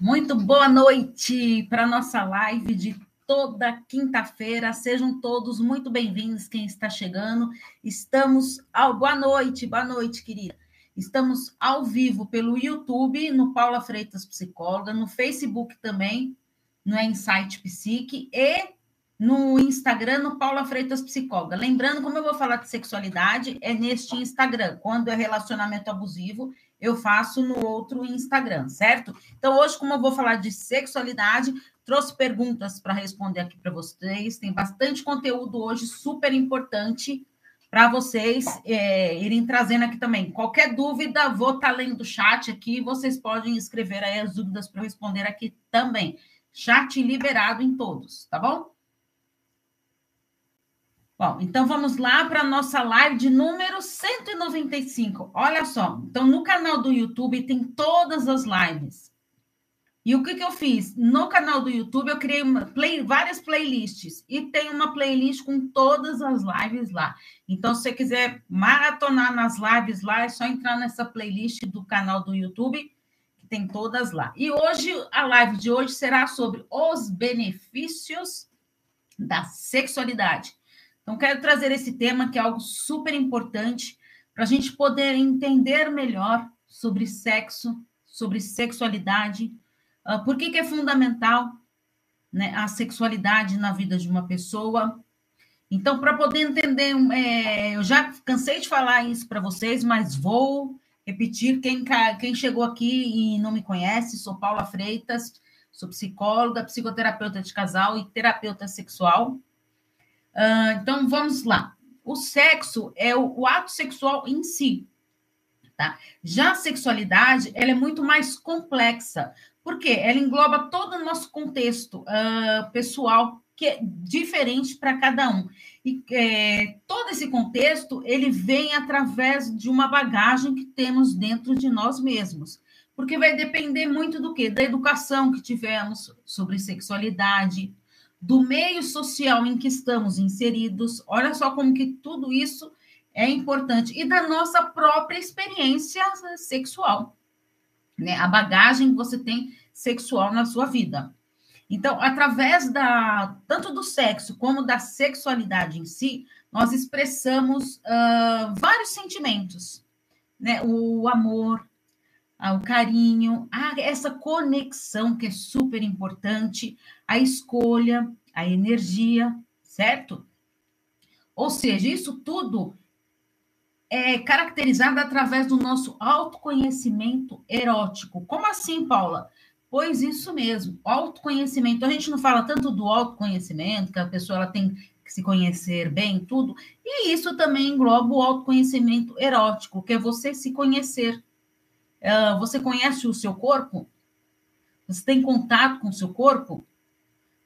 Muito boa noite para nossa live de toda quinta-feira. Sejam todos muito bem-vindos quem está chegando. Estamos ao boa noite, boa noite, querida. Estamos ao vivo pelo YouTube, no Paula Freitas Psicóloga, no Facebook também, no Insight Psique e no Instagram, no Paula Freitas Psicóloga. Lembrando, como eu vou falar de sexualidade, é neste Instagram. Quando é relacionamento abusivo, eu faço no outro Instagram, certo? Então, hoje, como eu vou falar de sexualidade, trouxe perguntas para responder aqui para vocês. Tem bastante conteúdo hoje super importante para vocês é, irem trazendo aqui também. Qualquer dúvida, vou estar tá lendo o chat aqui. Vocês podem escrever aí as dúvidas para responder aqui também. Chat liberado em todos, tá bom? Bom, então vamos lá para a nossa live de número 195. Olha só, então no canal do YouTube tem todas as lives. E o que, que eu fiz? No canal do YouTube eu criei play, várias playlists e tem uma playlist com todas as lives lá. Então, se você quiser maratonar nas lives lá, é só entrar nessa playlist do canal do YouTube, que tem todas lá. E hoje, a live de hoje será sobre os benefícios da sexualidade. Então, quero trazer esse tema, que é algo super importante, para a gente poder entender melhor sobre sexo, sobre sexualidade, uh, por que, que é fundamental né, a sexualidade na vida de uma pessoa. Então, para poder entender, é, eu já cansei de falar isso para vocês, mas vou repetir. Quem, quem chegou aqui e não me conhece, sou Paula Freitas, sou psicóloga, psicoterapeuta de casal e terapeuta sexual. Uh, então, vamos lá. O sexo é o, o, ato sexual em si. Tá? Já a sexualidade, ela é muito mais complexa. Por quê? Ela engloba todo o nosso contexto uh, pessoal, que é diferente para cada um. E é, todo esse contexto, ele vem através de uma bagagem que temos dentro de nós mesmos. Porque vai depender muito do quê? Da educação que tivemos sobre sexualidade, do meio social em que estamos inseridos. Olha só como que tudo isso é importante e da nossa própria experiência sexual, né? A bagagem que você tem sexual na sua vida. Então, através da tanto do sexo como da sexualidade em si, nós expressamos uh, vários sentimentos, né? O amor, o carinho, essa conexão que é super importante, a escolha, a energia, certo? Ou seja, isso tudo é caracterizado através do nosso autoconhecimento erótico. Como assim, Paula? Pois isso mesmo, autoconhecimento. A gente não fala tanto do autoconhecimento, que a pessoa ela tem que se conhecer bem, tudo. E isso também engloba o autoconhecimento erótico, que é você se conhecer Uh, você conhece o seu corpo? Você tem contato com o seu corpo?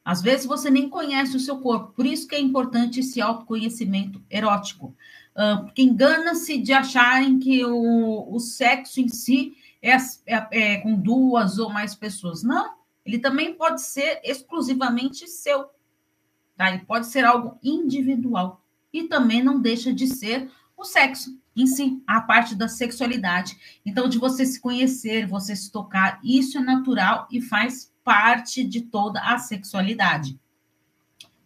Às vezes você nem conhece o seu corpo, por isso que é importante esse autoconhecimento erótico. Uh, porque engana-se de acharem que o, o sexo em si é, é, é, com duas ou mais pessoas. Não, ele também pode ser exclusivamente seu. Tá? Ele pode ser algo individual. E também não deixa de ser o sexo em si, a parte da sexualidade. Então, de você se conhecer, você se tocar, isso é natural e faz parte de toda a sexualidade.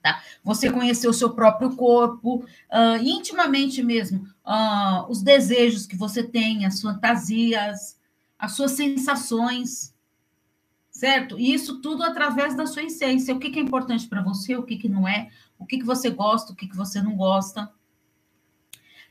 Tá? Você conhecer o seu próprio corpo, uh, intimamente mesmo, uh, os desejos que você tem, as fantasias, as suas sensações, certo? E isso tudo através da sua essência. O que, que é importante para você, o que, que não é, o que, que você gosta, o que, que você não gosta.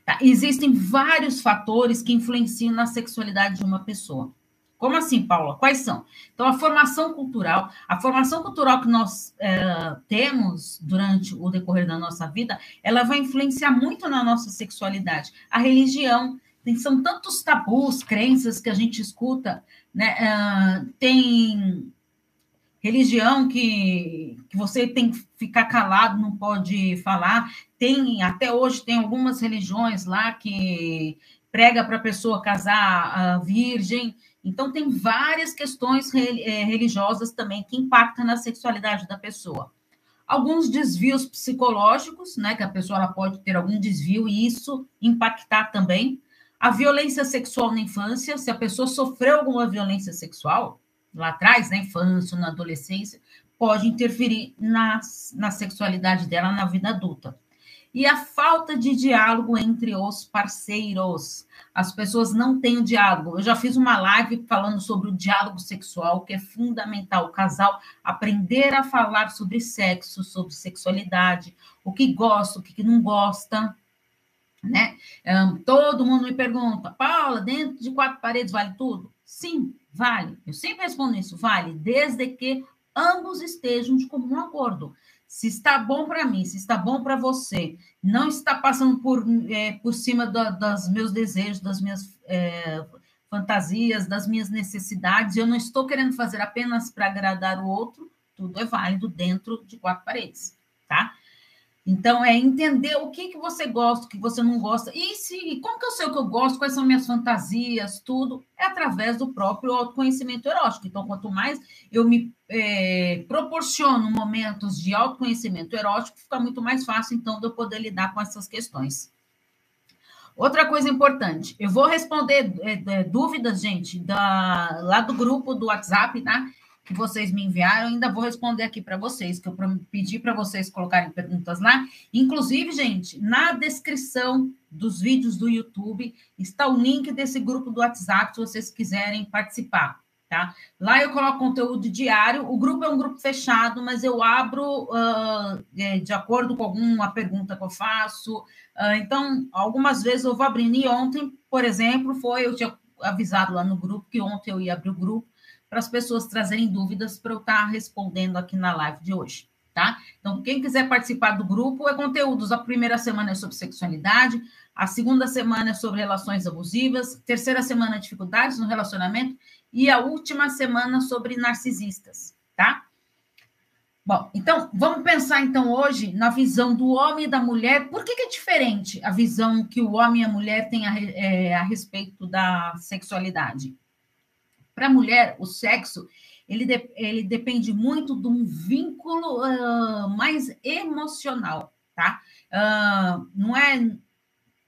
Tá? Existem vários fatores que influenciam na sexualidade de uma pessoa. Como assim, Paula? Quais são? Então, a formação cultural, a formação cultural que nós é, temos durante o decorrer da nossa vida, ela vai influenciar muito na nossa sexualidade. A religião, tem, são tantos tabus, crenças que a gente escuta, né? Uh, tem religião que, que você tem que ficar calado, não pode falar. Tem, até hoje, tem algumas religiões lá que prega para a pessoa casar virgem. Então, tem várias questões é, religiosas também que impactam na sexualidade da pessoa. Alguns desvios psicológicos, né, que a pessoa ela pode ter algum desvio e isso impactar também. A violência sexual na infância, se a pessoa sofreu alguma violência sexual, lá atrás, na infância, na adolescência, pode interferir na, na sexualidade dela na vida adulta. E a falta de diálogo entre os parceiros. As pessoas não têm diálogo. Eu já fiz uma live falando sobre o diálogo sexual, que é fundamental. O casal aprender a falar sobre sexo, sobre sexualidade, o que gosta, o que não gosta. Né? Um, todo mundo me pergunta, Paula, dentro de quatro paredes vale tudo? Sim, vale. Eu sempre respondo isso, vale, desde que ambos estejam de comum acordo. Se está bom para mim, se está bom para você, não está passando por, é, por cima do, dos meus desejos, das minhas é, fantasias, das minhas necessidades, eu não estou querendo fazer apenas para agradar o outro, tudo é válido dentro de quatro paredes, tá? Então, é entender o que, que você gosta, o que você não gosta. E se, como que eu sei o que eu gosto, quais são minhas fantasias, tudo, é através do próprio autoconhecimento erótico. Então, quanto mais eu me é, proporciono momentos de autoconhecimento erótico, fica muito mais fácil, então, de eu poder lidar com essas questões. Outra coisa importante, eu vou responder é, é, dúvidas, gente, da, lá do grupo do WhatsApp, tá? Que vocês me enviaram, ainda vou responder aqui para vocês, que eu pedi para vocês colocarem perguntas lá. Inclusive, gente, na descrição dos vídeos do YouTube está o link desse grupo do WhatsApp, se vocês quiserem participar. Tá? Lá eu coloco conteúdo diário. O grupo é um grupo fechado, mas eu abro uh, de acordo com alguma pergunta que eu faço. Uh, então, algumas vezes eu vou abrindo. E ontem, por exemplo, foi eu tinha avisado lá no grupo que ontem eu ia abrir o grupo para as pessoas trazerem dúvidas para eu estar respondendo aqui na live de hoje, tá? Então, quem quiser participar do grupo, é conteúdos. A primeira semana é sobre sexualidade, a segunda semana é sobre relações abusivas, terceira semana é dificuldades no relacionamento e a última semana sobre narcisistas, tá? Bom, então vamos pensar então hoje na visão do homem e da mulher. Por que, que é diferente a visão que o homem e a mulher têm a, é, a respeito da sexualidade? Para a mulher, o sexo ele, de, ele depende muito de um vínculo uh, mais emocional, tá? Uh, não é,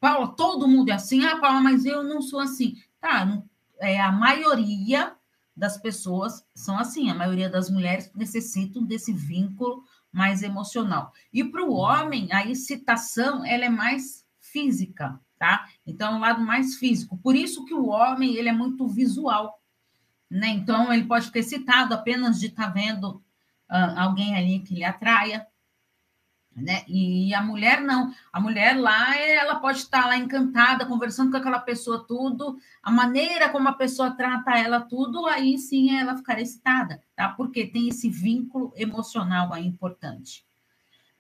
Paula, todo mundo é assim, ah, Paula, mas eu não sou assim. Tá, é, a maioria das pessoas são assim, a maioria das mulheres necessitam desse vínculo mais emocional. E para o homem, a excitação, ela é mais física, tá? Então, é um lado mais físico. Por isso que o homem, ele é muito visual, né? Então, ele pode ficar excitado apenas de estar tá vendo uh, alguém ali que lhe atraia, né? E a mulher não. A mulher lá, ela pode estar lá encantada, conversando com aquela pessoa, tudo, a maneira como a pessoa trata ela, tudo, aí sim ela ficar excitada, tá? Porque tem esse vínculo emocional aí importante.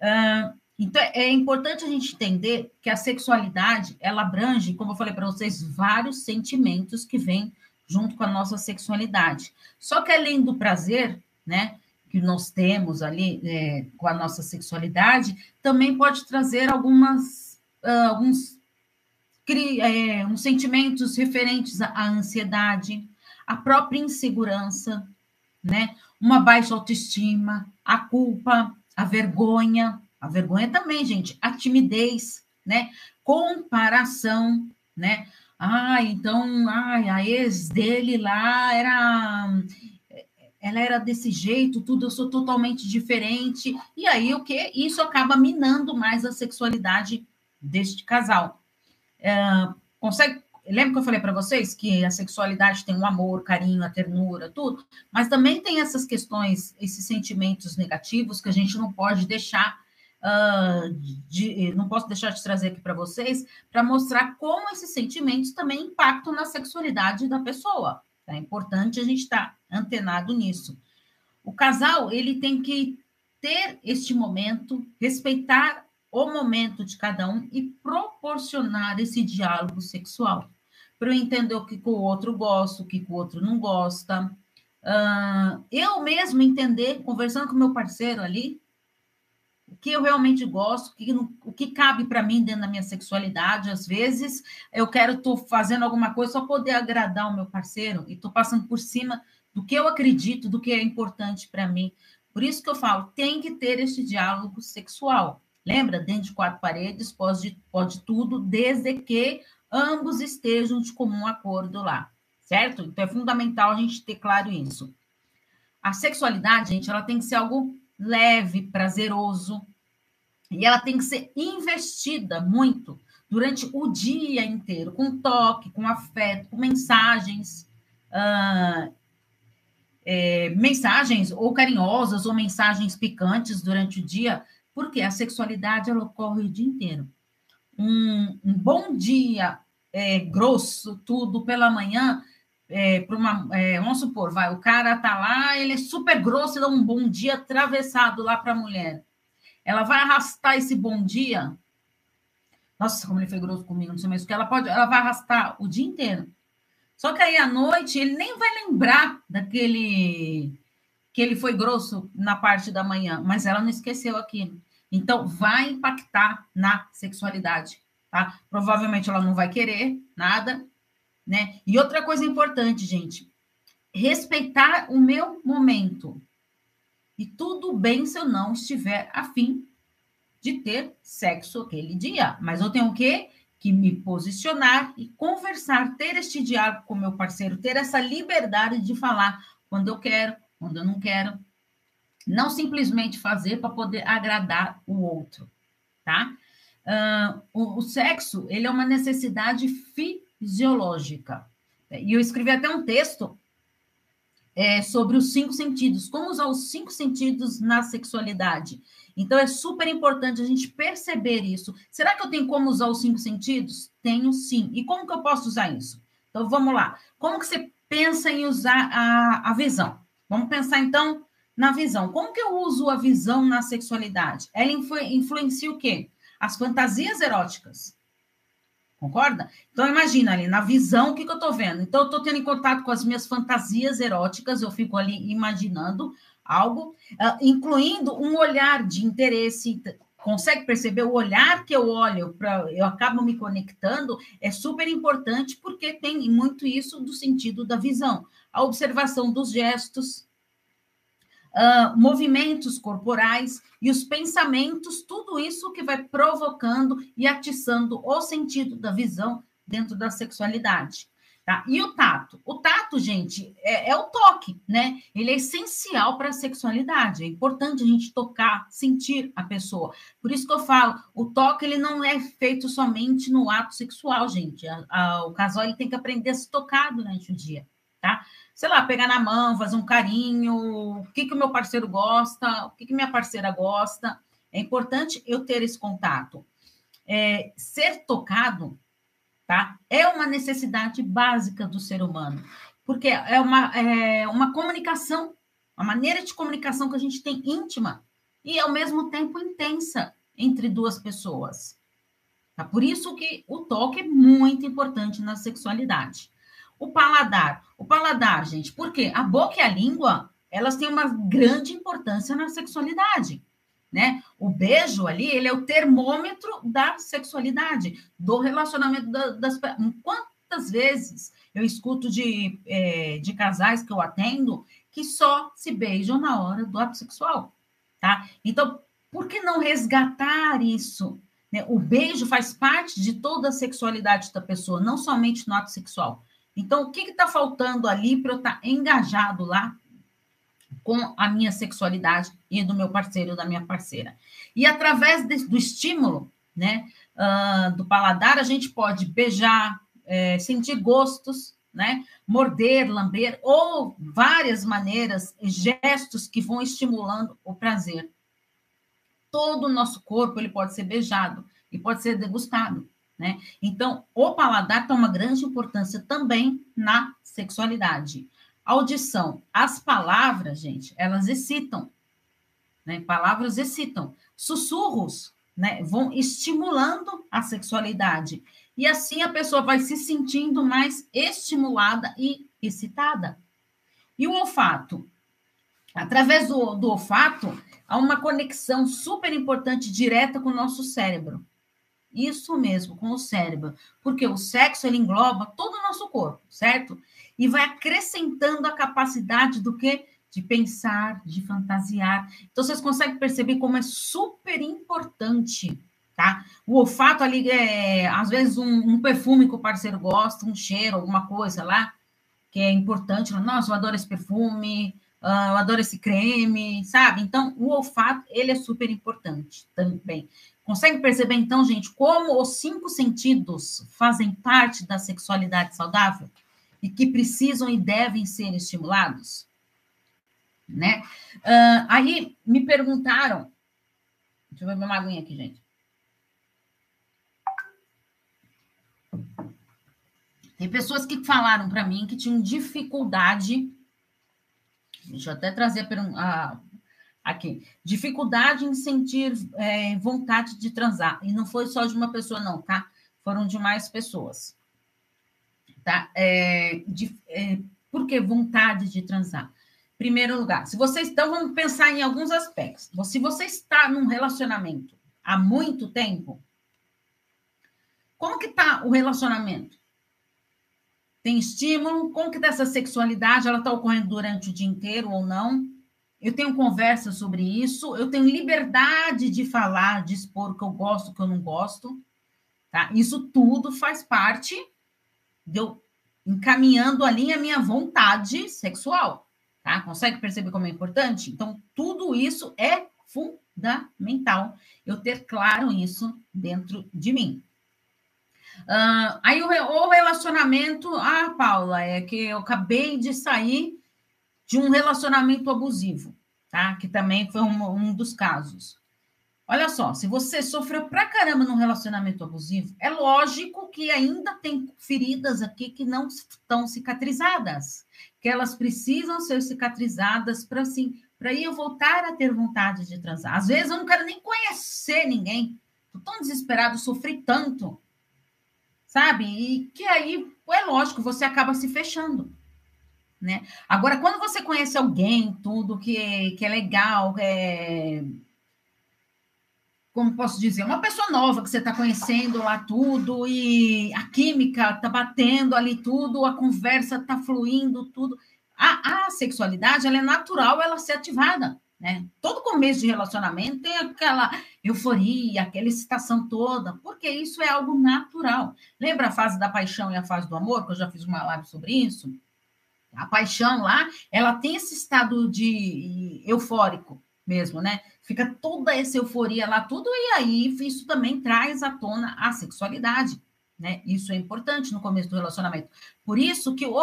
Uh, então, é importante a gente entender que a sexualidade, ela abrange, como eu falei para vocês, vários sentimentos que vêm junto com a nossa sexualidade. Só que além do prazer, né, que nós temos ali é, com a nossa sexualidade, também pode trazer algumas, uh, alguns é, uns sentimentos referentes à ansiedade, à própria insegurança, né, uma baixa autoestima, a culpa, a vergonha, a vergonha também, gente, a timidez, né, comparação, né, ah, então, ai, a ex dele lá era ela era desse jeito, tudo, eu sou totalmente diferente. E aí o que? Isso acaba minando mais a sexualidade deste casal. É, consegue. Lembra que eu falei para vocês que a sexualidade tem o um amor, carinho, a ternura, tudo, mas também tem essas questões, esses sentimentos negativos que a gente não pode deixar uh, de, não posso deixar de trazer aqui para vocês, para mostrar como esses sentimentos também impactam na sexualidade da pessoa. É importante a gente estar tá antenado nisso. O casal, ele tem que ter este momento, respeitar o momento de cada um e proporcionar esse diálogo sexual. Para eu entender o que o outro gosta, o que o outro não gosta. Uh, eu mesmo entender, conversando com meu parceiro ali, o que eu realmente gosto, o que, o que cabe para mim dentro da minha sexualidade. Às vezes eu quero, estou fazendo alguma coisa só poder agradar o meu parceiro e estou passando por cima do que eu acredito, do que é importante para mim. Por isso que eu falo, tem que ter esse diálogo sexual. Lembra? Dentro de quatro paredes pode, pode tudo, desde que ambos estejam de comum acordo lá, certo? Então é fundamental a gente ter claro isso. a sexualidade, gente, ela tem que ser algo leve, prazeroso, e ela tem que ser investida muito durante o dia inteiro, com toque, com afeto, com mensagens, uh, é, mensagens ou carinhosas ou mensagens picantes durante o dia, porque a sexualidade ela ocorre o dia inteiro. Um, um bom dia é, grosso, tudo pela manhã, é, para uma, é, vamos supor, vai, o cara tá lá, ele é super grosso e dá um bom dia atravessado lá para a mulher. Ela vai arrastar esse bom dia nossa, como ele foi grosso comigo, não sei mais o que. Ela pode, ela vai arrastar o dia inteiro. Só que aí à noite ele nem vai lembrar daquele que ele foi grosso na parte da manhã, mas ela não esqueceu aquilo. Então vai impactar na sexualidade, tá? Provavelmente ela não vai querer nada, né? E outra coisa importante, gente, respeitar o meu momento. E tudo bem se eu não estiver afim de ter sexo aquele dia. Mas eu tenho que, que me posicionar e conversar, ter este diálogo com meu parceiro, ter essa liberdade de falar quando eu quero, quando eu não quero. Não simplesmente fazer para poder agradar o outro, tá? Uh, o, o sexo, ele é uma necessidade fisiológica. E eu escrevi até um texto é, sobre os cinco sentidos, como usar os cinco sentidos na sexualidade. Então é super importante a gente perceber isso. Será que eu tenho como usar os cinco sentidos? Tenho sim. E como que eu posso usar isso? Então vamos lá. Como que você pensa em usar a, a visão? Vamos pensar então na visão. Como que eu uso a visão na sexualidade? Ela influ, influencia o quê? As fantasias eróticas. Concorda? Então, imagina ali, na visão, o que, que eu estou vendo? Então, eu estou tendo contato com as minhas fantasias eróticas, eu fico ali imaginando algo, uh, incluindo um olhar de interesse. Consegue perceber o olhar que eu olho para eu acabo me conectando é super importante porque tem muito isso do sentido da visão, a observação dos gestos, uh, movimentos corporais e os pensamentos, tudo isso que vai provocando e atiçando o sentido da visão dentro da sexualidade. Tá? E o tato? O tato, gente, é, é o toque, né? Ele é essencial para a sexualidade. É importante a gente tocar, sentir a pessoa. Por isso que eu falo, o toque ele não é feito somente no ato sexual, gente. A, a, o casal ele tem que aprender a se tocar durante o dia, tá? Sei lá, pegar na mão, fazer um carinho, o que, que o meu parceiro gosta, o que, que minha parceira gosta. É importante eu ter esse contato. É, ser tocado tá? É uma necessidade básica do ser humano, porque é uma, é uma comunicação, uma maneira de comunicação que a gente tem íntima e, ao mesmo tempo, intensa entre duas pessoas. Tá? Por isso que o toque é muito importante na sexualidade. O paladar. O paladar, gente, porque a boca e a língua, elas têm uma grande importância na sexualidade né? O beijo ali, ele é o termômetro da sexualidade, do relacionamento das Quantas vezes eu escuto de, é, de casais que eu atendo que só se beijam na hora do ato sexual, tá? Então, por que não resgatar isso? Né? O beijo faz parte de toda a sexualidade da pessoa, não somente no ato sexual. Então, o que está faltando ali para eu estar tá engajado lá com a minha sexualidade e do meu parceiro da minha parceira. E através de, do estímulo, né, uh, do paladar, a gente pode beijar, é, sentir gostos, né, morder, lamber, ou várias maneiras, gestos que vão estimulando o prazer. Todo o nosso corpo ele pode ser beijado e pode ser degustado. Né? Então, o paladar tem uma grande importância também na sexualidade. Audição. As palavras, gente, elas excitam. Né? Palavras excitam. Sussurros né? vão estimulando a sexualidade. E assim a pessoa vai se sentindo mais estimulada e excitada. E o olfato? Através do, do olfato, há uma conexão super importante, direta com o nosso cérebro. Isso mesmo, com o cérebro. Porque o sexo, ele engloba todo o nosso corpo, certo? e vai acrescentando a capacidade do que? De pensar, de fantasiar. Então, vocês conseguem perceber como é super importante, tá? O olfato ali é, às vezes, um, um perfume que o parceiro gosta, um cheiro, alguma coisa lá, que é importante. Nossa, eu adoro esse perfume, uh, eu adoro esse creme, sabe? Então, o olfato, ele é super importante também. Consegue perceber, então, gente, como os cinco sentidos fazem parte da sexualidade saudável e que precisam e devem ser estimulados? Né? Uh, aí me perguntaram, deixa eu ver minha aguinha aqui, gente. Tem pessoas que falaram para mim que tinham dificuldade. Deixa eu até trazer a, aqui. Dificuldade em sentir é, vontade de transar. E não foi só de uma pessoa, não, tá? Foram de mais pessoas. Tá? É, de, é, por que vontade de transar? Primeiro lugar, se você então vamos pensar em alguns aspectos. Se você está num relacionamento há muito tempo, como que está o relacionamento? Tem estímulo? Como que está essa sexualidade? Ela está ocorrendo durante o dia inteiro ou não? Eu tenho conversa sobre isso, eu tenho liberdade de falar, de expor o que eu gosto, o que eu não gosto, tá? Isso tudo faz parte de eu encaminhando ali a minha vontade sexual, tá? Consegue perceber como é importante? Então, tudo isso é fundamental eu ter claro isso dentro de mim. Uh, aí o, o relacionamento, ah, Paula, é que eu acabei de sair de um relacionamento abusivo, tá? Que também foi um, um dos casos. Olha só, se você sofreu pra caramba num relacionamento abusivo, é lógico que ainda tem feridas aqui que não estão cicatrizadas, que elas precisam ser cicatrizadas para assim, para eu voltar a ter vontade de transar. Às vezes eu não quero nem conhecer ninguém. Tô tão desesperado, sofri tanto. Sabe? E que aí é lógico, você acaba se fechando né? Agora, quando você conhece alguém, tudo que que é legal, é... como posso dizer, uma pessoa nova que você está conhecendo lá tudo, e a química está batendo ali tudo, a conversa está fluindo, tudo. A, a sexualidade, ela é natural, ela ser ativada, né? Todo começo de relacionamento tem aquela euforia, aquela excitação toda, porque isso é algo natural. Lembra a fase da paixão e a fase do amor, que eu já fiz uma live sobre isso? A paixão lá, ela tem esse estado de eufórico mesmo, né? Fica toda essa euforia lá, tudo, e aí isso também traz à tona a sexualidade, né? Isso é importante no começo do relacionamento. Por isso que o,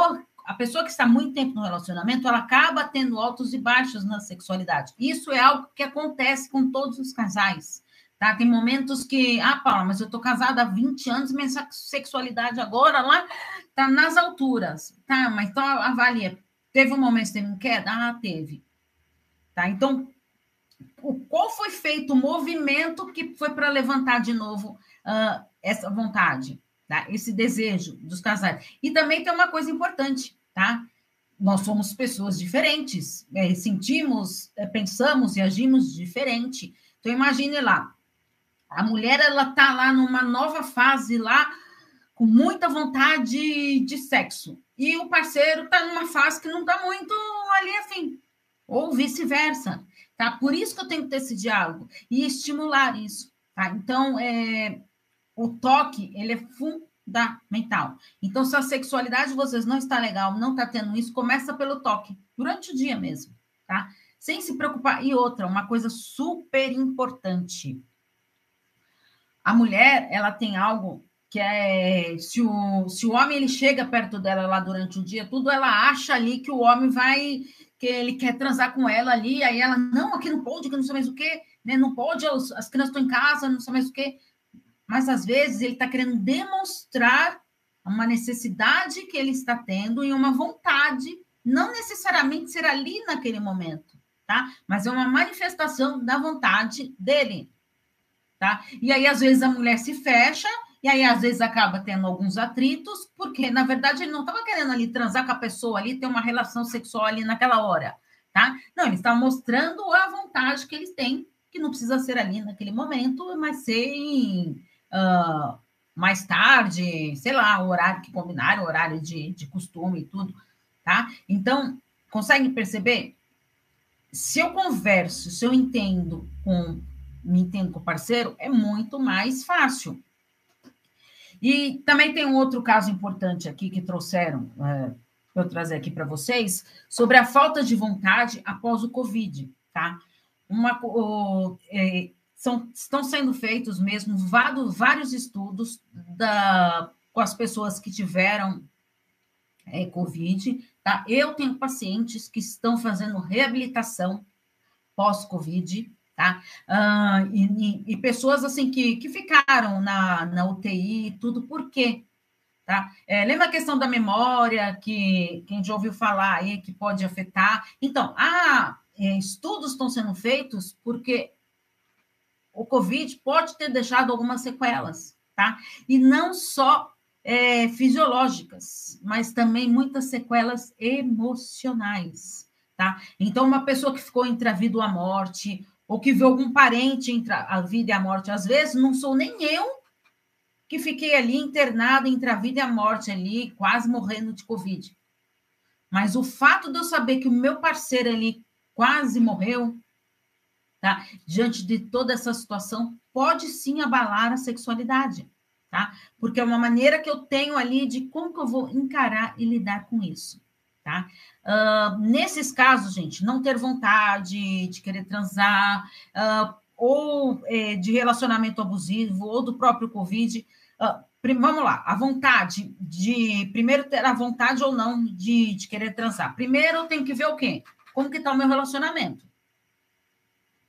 a pessoa que está muito tempo no relacionamento, ela acaba tendo altos e baixos na sexualidade. Isso é algo que acontece com todos os casais. Tá? Tem momentos que, ah, Paula, mas eu tô casada há 20 anos, minha sexualidade agora lá tá nas alturas. Tá, mas então avalia. Teve um momento que teve queda? Ah, teve. Tá? Então, o, qual foi feito o movimento que foi para levantar de novo uh, essa vontade, tá? esse desejo dos casais? E também tem uma coisa importante, tá? Nós somos pessoas diferentes, é, sentimos, é, pensamos e agimos diferente. Então, imagine lá, a mulher ela tá lá numa nova fase lá com muita vontade de sexo e o parceiro tá numa fase que não tá muito ali assim, ou vice-versa, tá? Por isso que eu tenho que ter esse diálogo e estimular isso, tá? Então, é, o toque, ele é fundamental. Então, se a sexualidade de vocês não está legal, não está tendo isso, começa pelo toque, durante o dia mesmo, tá? Sem se preocupar. E outra, uma coisa super importante, a mulher, ela tem algo que é se o, se o homem ele chega perto dela lá durante o dia, tudo ela acha ali que o homem vai que ele quer transar com ela ali, aí ela não, aqui não pode, que não sei mais o que, né? Não pode, as, as crianças estão em casa, não sei mais o que. Mas às vezes ele está querendo demonstrar uma necessidade que ele está tendo e uma vontade, não necessariamente ser ali naquele momento, tá? Mas é uma manifestação da vontade dele tá? E aí, às vezes, a mulher se fecha, e aí, às vezes, acaba tendo alguns atritos, porque, na verdade, ele não estava querendo ali transar com a pessoa ali, ter uma relação sexual ali naquela hora, tá? Não, ele está mostrando a vontade que eles têm, que não precisa ser ali naquele momento, mas ser uh, mais tarde, sei lá, o horário que combinaram, horário de, de costume e tudo, tá? Então, consegue perceber? Se eu converso, se eu entendo com me entendo com o parceiro, é muito mais fácil. E também tem um outro caso importante aqui que trouxeram. É, eu trazer aqui para vocês sobre a falta de vontade após o Covid, tá? Uma, o, é, são, estão sendo feitos mesmo vários, vários estudos da, com as pessoas que tiveram é, Covid, tá? Eu tenho pacientes que estão fazendo reabilitação pós-Covid, tá? Uh, e, e, pessoas assim que, que ficaram na, na UTI e tudo, por quê? Tá? É, lembra a questão da memória, que quem já ouviu falar aí, que pode afetar? Então, ah, estudos estão sendo feitos porque o Covid pode ter deixado algumas sequelas, tá? E não só é, fisiológicas, mas também muitas sequelas emocionais, tá? Então, uma pessoa que ficou entre a vida e a morte, ou que viu algum parente entre a vida e a morte, às vezes não sou nem eu que fiquei ali internada entre a vida e a morte ali, quase morrendo de Covid. Mas o fato de eu saber que o meu parceiro ali quase morreu, tá? Diante de toda essa situação, pode sim abalar a sexualidade, tá? Porque é uma maneira que eu tenho ali de como que eu vou encarar e lidar com isso, tá? Uh, nesses casos, gente, não ter vontade de querer transar, uh, ou é, de relacionamento abusivo, ou do próprio Covid, Uh, vamos lá, a vontade de primeiro ter a vontade ou não de, de querer transar. Primeiro tenho que ver o quê? Como que está o meu relacionamento?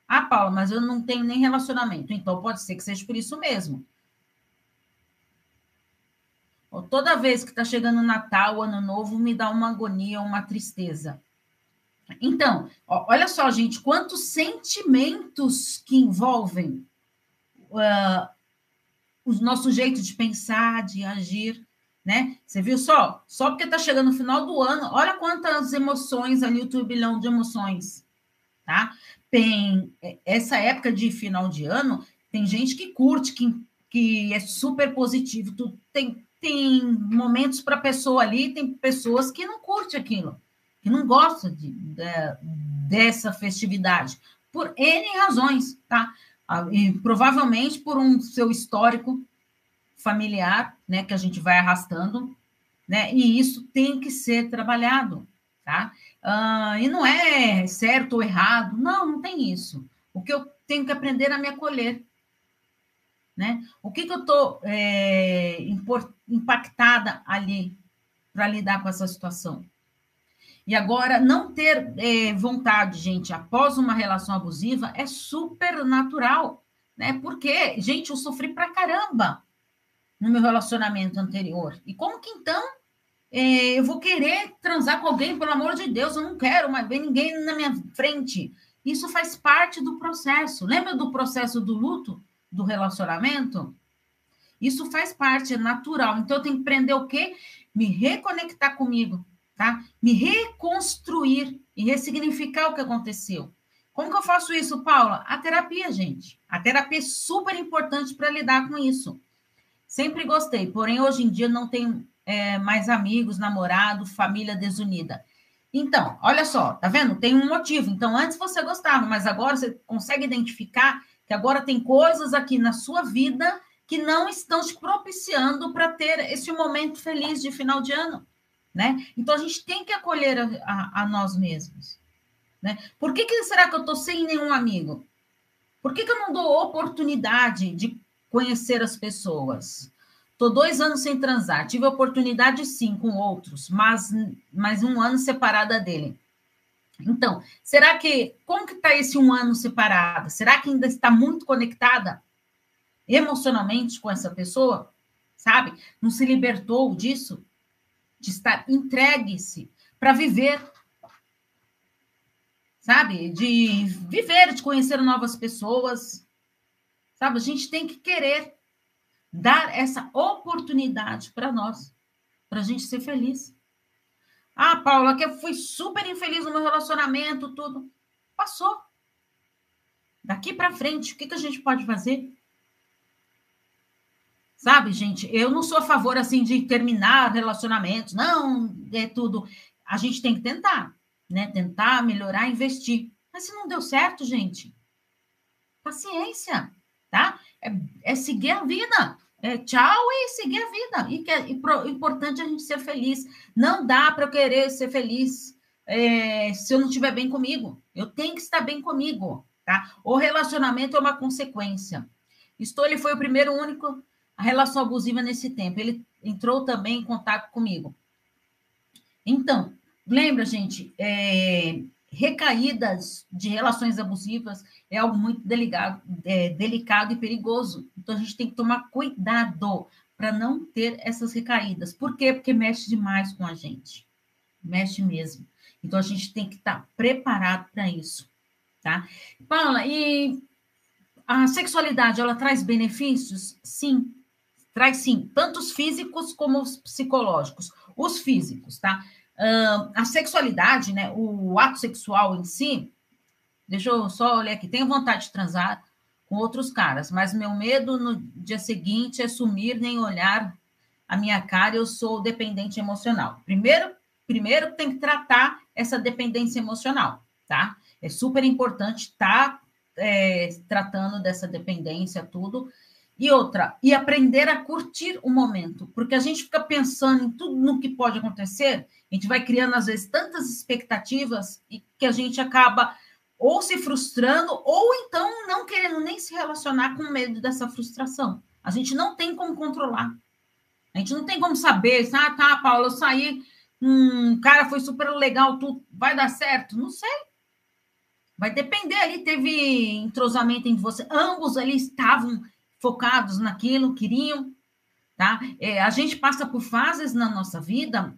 Ah, Paula, mas eu não tenho nem relacionamento. Então pode ser que seja por isso mesmo. Toda vez que está chegando o Natal, o Ano Novo, me dá uma agonia, uma tristeza. Então, ó, olha só, gente, quantos sentimentos que envolvem uh, o nosso jeito de pensar, de agir, né? Você viu só? Só porque está chegando no final do ano, olha quantas emoções ali, o turbilhão de emoções, tá? Tem é, essa época de final de ano, tem gente que curte, que, que é super positivo, tu, tem, tem momentos para pessoa ali, tem pessoas que não curte aquilo, que não gosta de, de, dessa festividade, por N razões, tá? e provavelmente por um seu histórico familiar, né, que a gente vai arrastando, né, e isso tem que ser trabalhado, tá? Uh, e não é certo ou errado, não, não tem isso. O que eu tenho que aprender a me acolher, né? O que, que eu estou é, impactada ali para lidar com essa situação? E agora, não ter é, vontade, gente, após uma relação abusiva é super natural, né? Porque, gente, eu sofri pra caramba no meu relacionamento anterior. E como que então é, eu vou querer transar com alguém, pelo amor de Deus, eu não quero mais ver ninguém na minha frente. Isso faz parte do processo. Lembra do processo do luto, do relacionamento? Isso faz parte, é natural. Então, eu tenho que aprender o quê? Me reconectar comigo, tá? Me reconstruir e ressignificar o que aconteceu. Como que eu faço isso, Paula? A terapia, gente. A terapia é super importante para lidar com isso. Sempre gostei, porém hoje em dia não tenho é, mais amigos, namorado, família desunida. Então, olha só, tá vendo? Tem um motivo. Então, antes você gostava, mas agora você consegue identificar que agora tem coisas aqui na sua vida que não estão te propiciando para ter esse momento feliz de final de ano né? Então a gente tem que acolher a, a, a nós mesmos, né? Por que, que será que eu estou sem nenhum amigo? Por que, que eu não dou oportunidade de conhecer as pessoas? Estou dois anos sem transar, tive oportunidade sim com outros, mas mais um ano separada dele. Então, será que como que está esse um ano separado? Será que ainda está muito conectada emocionalmente com essa pessoa? Sabe? Não se libertou disso? de estar entregue-se para viver, sabe? De viver, de conhecer novas pessoas, sabe? A gente tem que querer dar essa oportunidade para nós, para a gente ser feliz. Ah, Paula, que eu fui super infeliz no meu relacionamento, tudo. Passou. Daqui para frente, o que, que a gente pode fazer? Sabe, gente, eu não sou a favor assim de terminar relacionamentos, não, é tudo. A gente tem que tentar, né? Tentar melhorar, investir. Mas se não deu certo, gente, paciência, tá? É, é seguir a vida, é, tchau e seguir a vida. E que é importante a gente ser feliz. Não dá para eu querer ser feliz é, se eu não estiver bem comigo. Eu tenho que estar bem comigo, tá? O relacionamento é uma consequência. Stoley foi o primeiro único a relação abusiva nesse tempo. Ele entrou também em contato comigo. Então, lembra, gente, é, recaídas de relações abusivas é algo muito delicado, é, delicado e perigoso. Então, a gente tem que tomar cuidado para não ter essas recaídas. Por quê? Porque mexe demais com a gente. Mexe mesmo. Então, a gente tem que estar tá preparado para isso, tá? Paula, e a sexualidade, ela traz benefícios? Sim, traz sim, tanto os físicos como os psicológicos. Os físicos, tá? Uh, a sexualidade, né, o ato sexual em si, deixa eu só olhar aqui, tenho vontade de transar com outros caras, mas meu medo no dia seguinte é sumir nem olhar a minha cara, eu sou dependente emocional. Primeiro, primeiro tem que tratar essa dependência emocional, tá? É super importante estar tá, é, tratando dessa dependência, tudo, e outra, e aprender a curtir o momento, porque a gente fica pensando em tudo no que pode acontecer, a gente vai criando, às vezes, tantas expectativas e que a gente acaba ou se frustrando, ou então não querendo nem se relacionar com medo dessa frustração. A gente não tem como controlar. A gente não tem como saber, ah, tá, Paula, eu saí, um cara foi super legal, tudo vai dar certo? Não sei. Vai depender ali, teve entrosamento entre você, ambos ali estavam focados naquilo, queriam, tá? É, a gente passa por fases na nossa vida,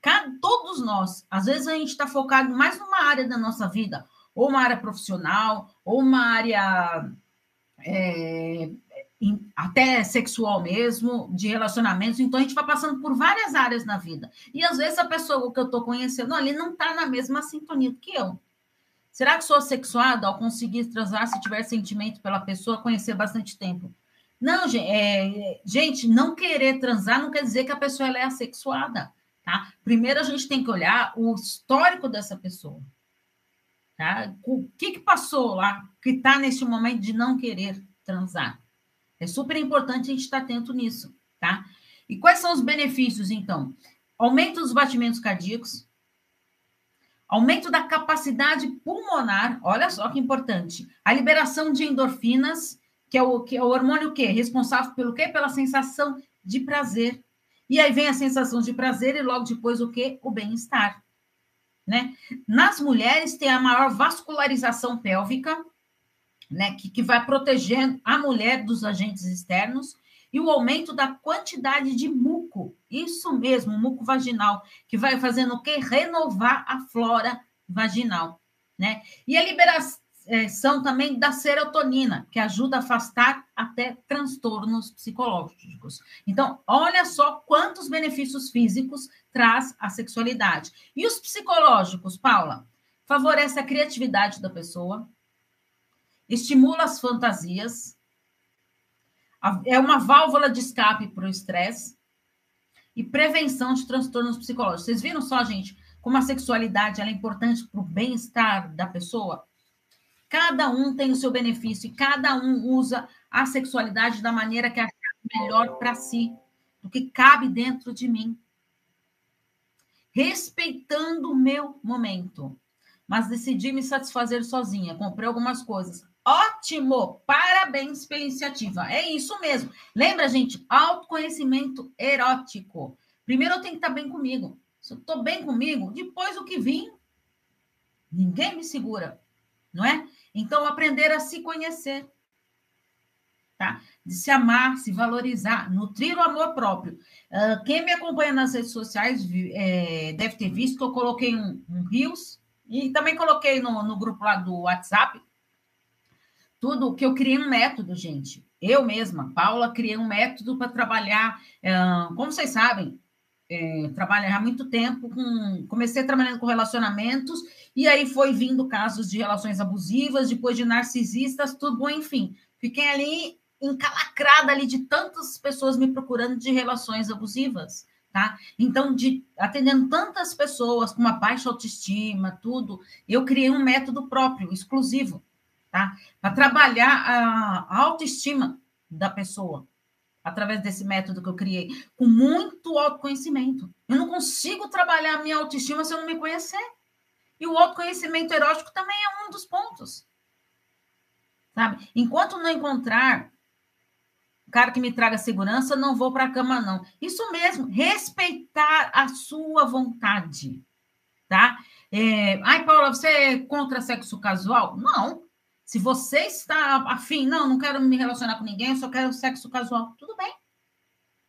cada, todos nós, às vezes a gente está focado mais numa área da nossa vida, ou uma área profissional, ou uma área é, até sexual mesmo, de relacionamentos. Então, a gente vai passando por várias áreas na vida. E às vezes a pessoa que eu estou conhecendo ali não está na mesma sintonia que eu. Será que sou assexuada ao conseguir transar se tiver sentimento pela pessoa, conhecer bastante tempo? Não, gente, é, gente, não querer transar não quer dizer que a pessoa é assexuada, tá? Primeiro a gente tem que olhar o histórico dessa pessoa, tá? O que que passou lá que está nesse momento de não querer transar? É super importante a gente estar atento nisso, tá? E quais são os benefícios, então? Aumento dos batimentos cardíacos, Aumento da capacidade pulmonar, olha só que importante. A liberação de endorfinas, que é o, que é o hormônio que responsável pelo quê? Pela sensação de prazer. E aí vem a sensação de prazer e logo depois o quê? O bem-estar. Né? Nas mulheres tem a maior vascularização pélvica, né, que, que vai protegendo a mulher dos agentes externos e o aumento da quantidade de muco, isso mesmo, muco vaginal, que vai fazendo o quê? Renovar a flora vaginal, né? E a liberação também da serotonina, que ajuda a afastar até transtornos psicológicos. Então, olha só quantos benefícios físicos traz a sexualidade. E os psicológicos, Paula? Favorece a criatividade da pessoa, estimula as fantasias, é uma válvula de escape para o estresse e prevenção de transtornos psicológicos. Vocês viram só, gente, como a sexualidade é importante para o bem-estar da pessoa? Cada um tem o seu benefício e cada um usa a sexualidade da maneira que achar melhor para si, do que cabe dentro de mim. Respeitando o meu momento. Mas decidi me satisfazer sozinha. Comprei algumas coisas. Ótimo! Parabéns pela iniciativa. É isso mesmo. Lembra, gente? Autoconhecimento erótico. Primeiro eu tenho que estar bem comigo. Se eu estou bem comigo, depois o que vir, ninguém me segura, não é? Então, aprender a se conhecer, tá? De se amar, se valorizar, nutrir o amor próprio. Uh, quem me acompanha nas redes sociais é, deve ter visto que eu coloquei um, um Rios e também coloquei no, no grupo lá do WhatsApp tudo que eu criei um método, gente. Eu mesma, Paula, criei um método para trabalhar. como vocês sabem, é, trabalho há muito tempo com. Comecei trabalhando com relacionamentos, e aí foi vindo casos de relações abusivas, depois de narcisistas, tudo bom, enfim. Fiquei ali encalacrada ali de tantas pessoas me procurando de relações abusivas, tá? Então, de atendendo tantas pessoas com uma baixa autoestima, tudo, eu criei um método próprio, exclusivo tá? Para trabalhar a autoestima da pessoa, através desse método que eu criei, com muito autoconhecimento. Eu não consigo trabalhar a minha autoestima se eu não me conhecer. E o autoconhecimento erótico também é um dos pontos. Sabe? Enquanto não encontrar cara que me traga segurança, não vou para a cama, não. Isso mesmo, respeitar a sua vontade, tá? É, Ai, Paula, você é contra sexo casual? Não. Se você está afim, não, não quero me relacionar com ninguém, eu só quero sexo casual. Tudo bem.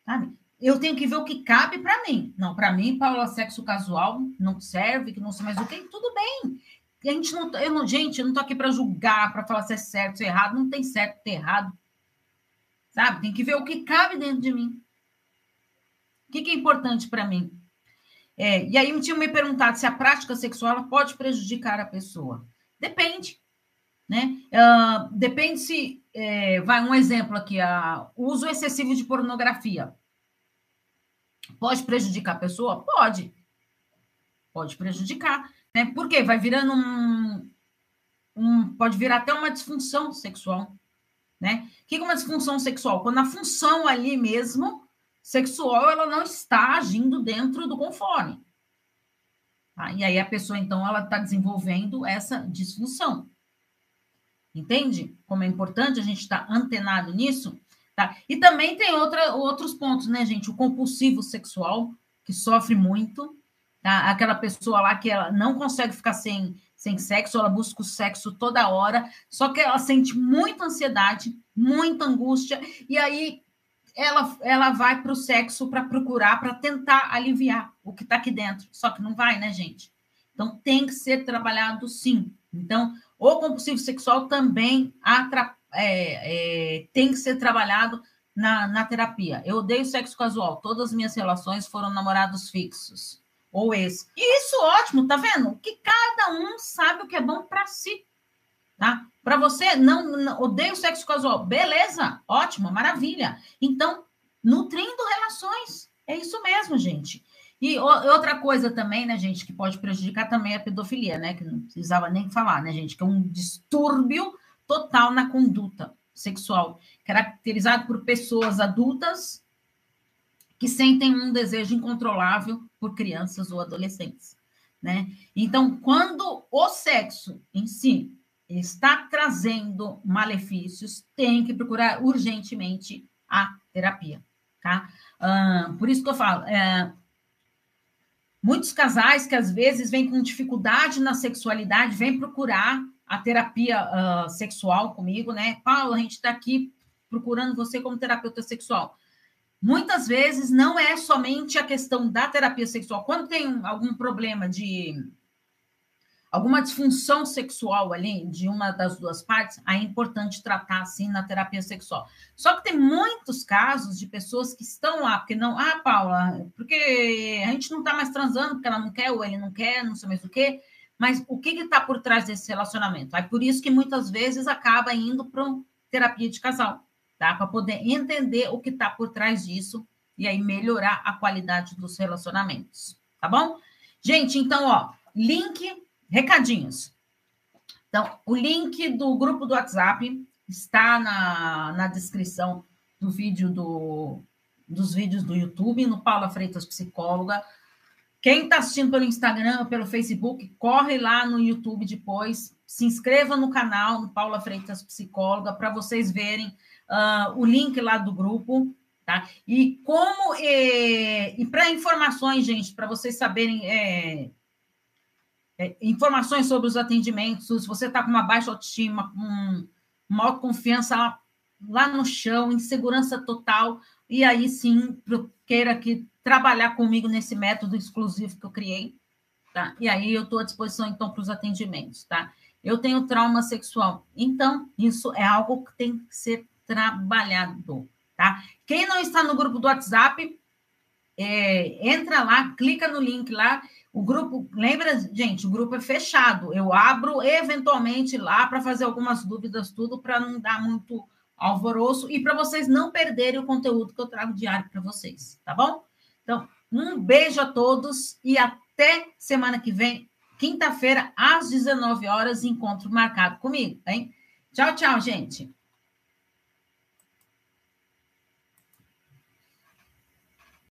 Sabe? Eu tenho que ver o que cabe para mim. Não, para mim, Paula, sexo casual não serve, que não sei mais o que. Tudo bem. A gente não, eu não, gente, eu não tô aqui para julgar, para falar se é certo, se é errado. Não tem certo, tem errado. Sabe? Tem que ver o que cabe dentro de mim. O que, que é importante para mim? É, e aí me tinham me perguntado se a prática sexual pode prejudicar a pessoa. Depende. Né? Uh, depende se. É, vai um exemplo aqui: a, uso excessivo de pornografia. Pode prejudicar a pessoa? Pode. Pode prejudicar. Né? Por quê? Vai virando um, um. Pode virar até uma disfunção sexual. Né? O que é uma disfunção sexual? Quando a função ali mesmo, sexual, ela não está agindo dentro do conforme. Tá? E aí a pessoa, então, ela está desenvolvendo essa disfunção. Entende? Como é importante a gente estar tá antenado nisso. Tá? E também tem outra, outros pontos, né, gente? O compulsivo sexual, que sofre muito. Tá? Aquela pessoa lá que ela não consegue ficar sem sem sexo, ela busca o sexo toda hora, só que ela sente muita ansiedade, muita angústia, e aí ela, ela vai para o sexo para procurar, para tentar aliviar o que está aqui dentro. Só que não vai, né, gente? Então tem que ser trabalhado sim. Então, o compulsivo sexual também atra, é, é, tem que ser trabalhado na, na terapia. Eu odeio sexo casual, todas as minhas relações foram namorados fixos ou esse. E isso ótimo, tá vendo? Que cada um sabe o que é bom para si, tá? Para você não, não odeia o sexo casual, beleza? Ótimo, maravilha. Então, nutrindo relações. É isso mesmo, gente. E outra coisa também, né, gente, que pode prejudicar também a pedofilia, né? Que não precisava nem falar, né, gente? Que é um distúrbio total na conduta sexual, caracterizado por pessoas adultas que sentem um desejo incontrolável por crianças ou adolescentes, né? Então, quando o sexo em si está trazendo malefícios, tem que procurar urgentemente a terapia, tá? Uh, por isso que eu falo, é, muitos casais que às vezes vêm com dificuldade na sexualidade, vêm procurar a terapia uh, sexual comigo, né? Paulo, a gente está aqui procurando você como terapeuta sexual. Muitas vezes não é somente a questão da terapia sexual. Quando tem algum problema de alguma disfunção sexual ali de uma das duas partes, aí é importante tratar assim na terapia sexual. Só que tem muitos casos de pessoas que estão lá, porque não, ah, Paula, porque a gente não está mais transando, porque ela não quer, ou ele não quer, não sei mais o quê. Mas o que está por trás desse relacionamento? É por isso que muitas vezes acaba indo para terapia de casal tá? Para poder entender o que está por trás disso e aí melhorar a qualidade dos relacionamentos, tá bom? Gente, então, ó, link, recadinhos. Então, o link do grupo do WhatsApp está na, na descrição do vídeo do, dos vídeos do YouTube, no Paula Freitas Psicóloga. Quem está assistindo pelo Instagram pelo Facebook, corre lá no YouTube depois, se inscreva no canal, no Paula Freitas Psicóloga, para vocês verem uh, o link lá do grupo, tá? E como e, e para informações, gente, para vocês saberem é, é, informações sobre os atendimentos, se você está com uma baixa autoestima, com uma autoconfiança lá, lá no chão, insegurança total, e aí sim queira que trabalhar comigo nesse método exclusivo que eu criei, tá? E aí eu estou à disposição então para os atendimentos, tá? Eu tenho trauma sexual, então isso é algo que tem que ser trabalhado, tá? Quem não está no grupo do WhatsApp, é, entra lá, clica no link lá. O grupo, lembra, gente, o grupo é fechado. Eu abro eventualmente lá para fazer algumas dúvidas, tudo para não dar muito alvoroço e para vocês não perderem o conteúdo que eu trago diário para vocês, tá bom? Então, um beijo a todos e até semana que vem, quinta-feira, às 19 horas, encontro marcado comigo, hein? Tchau, tchau, gente.